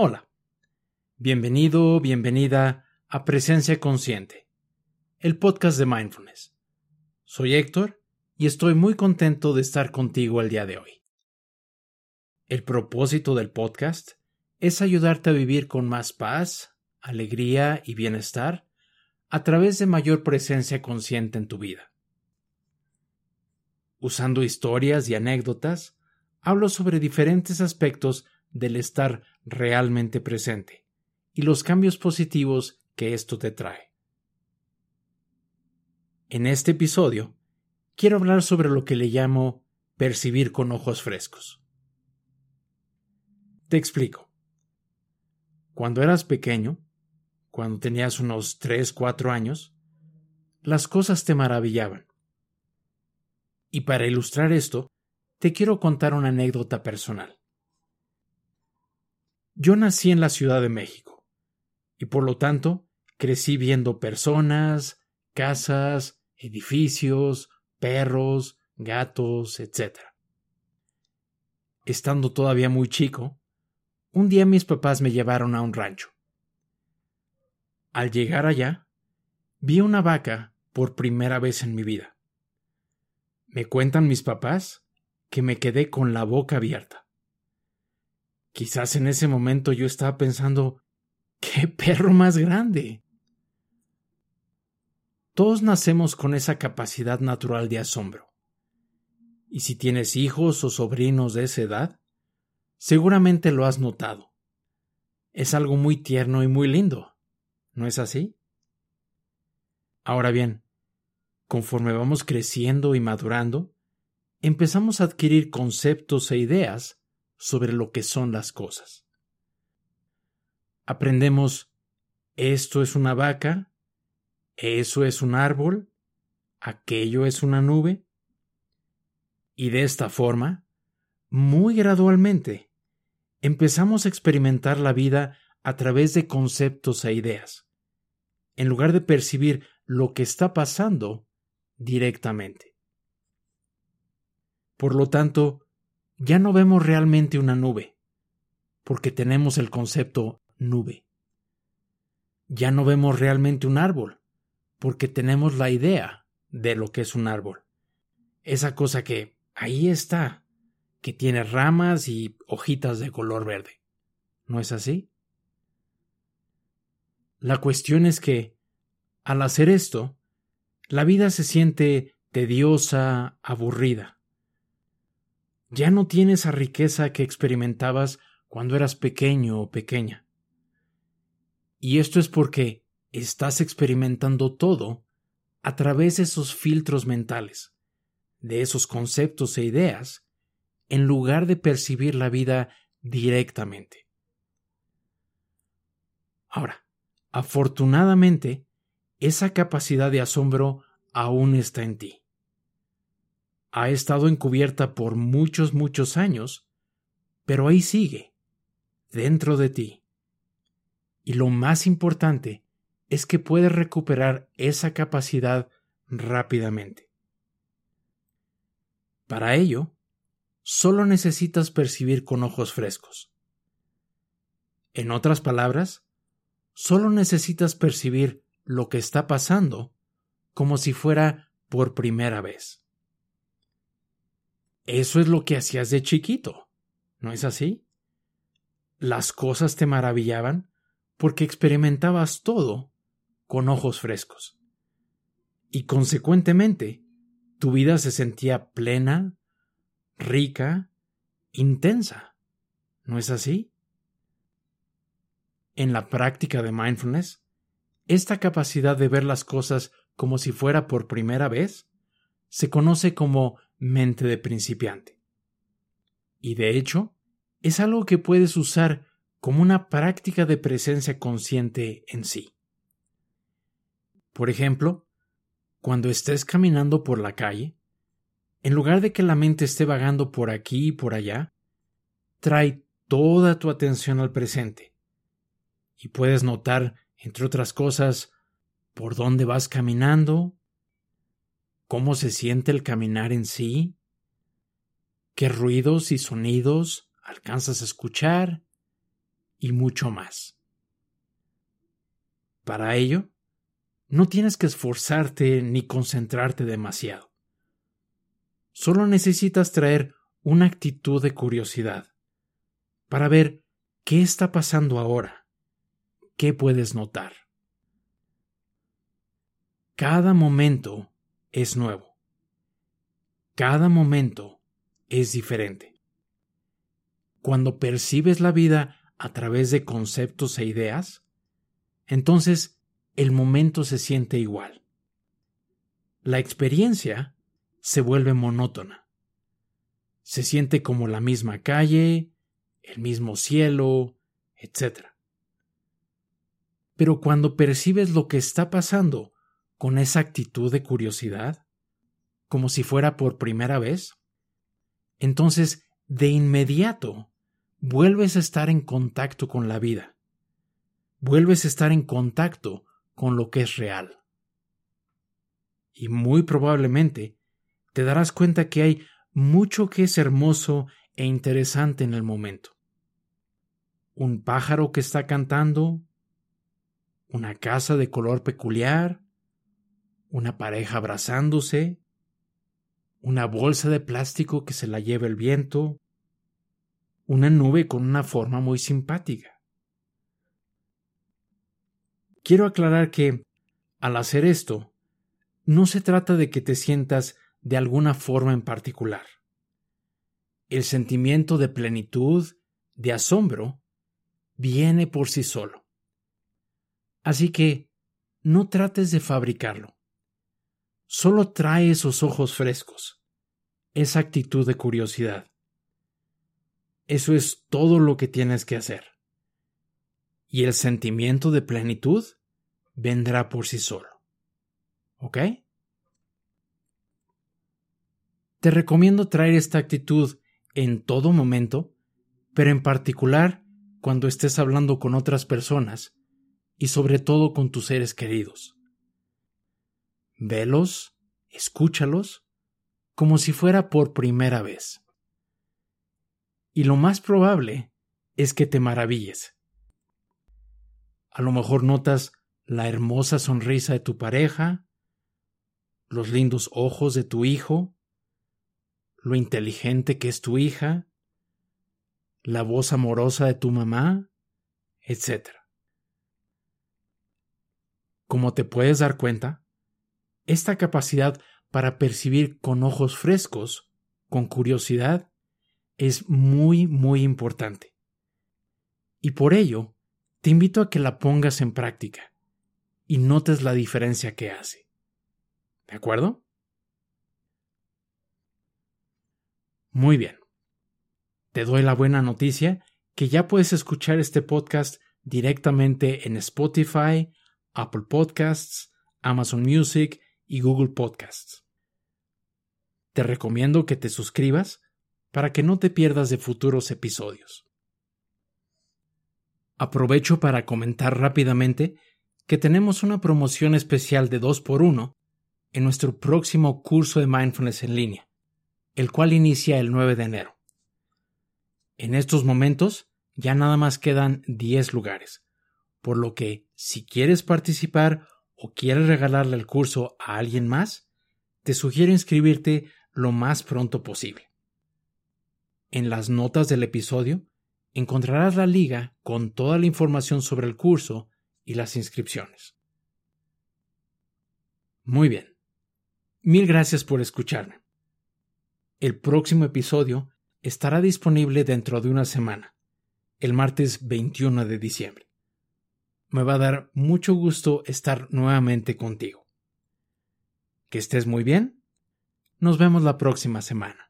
Hola. Bienvenido, bienvenida a Presencia Consciente, el podcast de Mindfulness. Soy Héctor y estoy muy contento de estar contigo el día de hoy. El propósito del podcast es ayudarte a vivir con más paz, alegría y bienestar a través de mayor presencia consciente en tu vida. Usando historias y anécdotas, hablo sobre diferentes aspectos del estar realmente presente y los cambios positivos que esto te trae. En este episodio, quiero hablar sobre lo que le llamo percibir con ojos frescos. Te explico. Cuando eras pequeño, cuando tenías unos 3, 4 años, las cosas te maravillaban. Y para ilustrar esto, te quiero contar una anécdota personal. Yo nací en la Ciudad de México y por lo tanto crecí viendo personas, casas, edificios, perros, gatos, etc. Estando todavía muy chico, un día mis papás me llevaron a un rancho. Al llegar allá, vi una vaca por primera vez en mi vida. Me cuentan mis papás que me quedé con la boca abierta. Quizás en ese momento yo estaba pensando, ¡qué perro más grande! Todos nacemos con esa capacidad natural de asombro. Y si tienes hijos o sobrinos de esa edad, seguramente lo has notado. Es algo muy tierno y muy lindo, ¿no es así? Ahora bien, conforme vamos creciendo y madurando, empezamos a adquirir conceptos e ideas sobre lo que son las cosas. Aprendemos esto es una vaca, eso es un árbol, aquello es una nube, y de esta forma, muy gradualmente, empezamos a experimentar la vida a través de conceptos e ideas, en lugar de percibir lo que está pasando directamente. Por lo tanto, ya no vemos realmente una nube, porque tenemos el concepto nube. Ya no vemos realmente un árbol, porque tenemos la idea de lo que es un árbol. Esa cosa que ahí está, que tiene ramas y hojitas de color verde. ¿No es así? La cuestión es que, al hacer esto, la vida se siente tediosa, aburrida ya no tiene esa riqueza que experimentabas cuando eras pequeño o pequeña. Y esto es porque estás experimentando todo a través de esos filtros mentales, de esos conceptos e ideas, en lugar de percibir la vida directamente. Ahora, afortunadamente, esa capacidad de asombro aún está en ti ha estado encubierta por muchos, muchos años, pero ahí sigue, dentro de ti. Y lo más importante es que puedes recuperar esa capacidad rápidamente. Para ello, solo necesitas percibir con ojos frescos. En otras palabras, solo necesitas percibir lo que está pasando como si fuera por primera vez. Eso es lo que hacías de chiquito, ¿no es así? Las cosas te maravillaban porque experimentabas todo con ojos frescos. Y consecuentemente, tu vida se sentía plena, rica, intensa. ¿No es así? En la práctica de mindfulness, esta capacidad de ver las cosas como si fuera por primera vez se conoce como mente de principiante. Y de hecho, es algo que puedes usar como una práctica de presencia consciente en sí. Por ejemplo, cuando estés caminando por la calle, en lugar de que la mente esté vagando por aquí y por allá, trae toda tu atención al presente. Y puedes notar, entre otras cosas, por dónde vas caminando, cómo se siente el caminar en sí, qué ruidos y sonidos alcanzas a escuchar y mucho más. Para ello, no tienes que esforzarte ni concentrarte demasiado. Solo necesitas traer una actitud de curiosidad para ver qué está pasando ahora, qué puedes notar. Cada momento es nuevo. Cada momento es diferente. Cuando percibes la vida a través de conceptos e ideas, entonces el momento se siente igual. La experiencia se vuelve monótona. Se siente como la misma calle, el mismo cielo, etc. Pero cuando percibes lo que está pasando con esa actitud de curiosidad, como si fuera por primera vez, entonces de inmediato vuelves a estar en contacto con la vida. Vuelves a estar en contacto con lo que es real. Y muy probablemente te darás cuenta que hay mucho que es hermoso e interesante en el momento. Un pájaro que está cantando, una casa de color peculiar, una pareja abrazándose, una bolsa de plástico que se la lleva el viento, una nube con una forma muy simpática. Quiero aclarar que, al hacer esto, no se trata de que te sientas de alguna forma en particular. El sentimiento de plenitud, de asombro, viene por sí solo. Así que no trates de fabricarlo. Solo trae esos ojos frescos, esa actitud de curiosidad. Eso es todo lo que tienes que hacer. Y el sentimiento de plenitud vendrá por sí solo. ¿Ok? Te recomiendo traer esta actitud en todo momento, pero en particular cuando estés hablando con otras personas y sobre todo con tus seres queridos. Velos, escúchalos, como si fuera por primera vez. Y lo más probable es que te maravilles. A lo mejor notas la hermosa sonrisa de tu pareja, los lindos ojos de tu hijo, lo inteligente que es tu hija, la voz amorosa de tu mamá, etc. Como te puedes dar cuenta, esta capacidad para percibir con ojos frescos, con curiosidad, es muy, muy importante. Y por ello, te invito a que la pongas en práctica y notes la diferencia que hace. ¿De acuerdo? Muy bien. Te doy la buena noticia que ya puedes escuchar este podcast directamente en Spotify, Apple Podcasts, Amazon Music y Google Podcasts. Te recomiendo que te suscribas para que no te pierdas de futuros episodios. Aprovecho para comentar rápidamente que tenemos una promoción especial de 2x1 en nuestro próximo curso de mindfulness en línea, el cual inicia el 9 de enero. En estos momentos ya nada más quedan 10 lugares, por lo que si quieres participar o quieres regalarle el curso a alguien más, te sugiero inscribirte lo más pronto posible. En las notas del episodio encontrarás la liga con toda la información sobre el curso y las inscripciones. Muy bien. Mil gracias por escucharme. El próximo episodio estará disponible dentro de una semana, el martes 21 de diciembre. Me va a dar mucho gusto estar nuevamente contigo. Que estés muy bien. Nos vemos la próxima semana.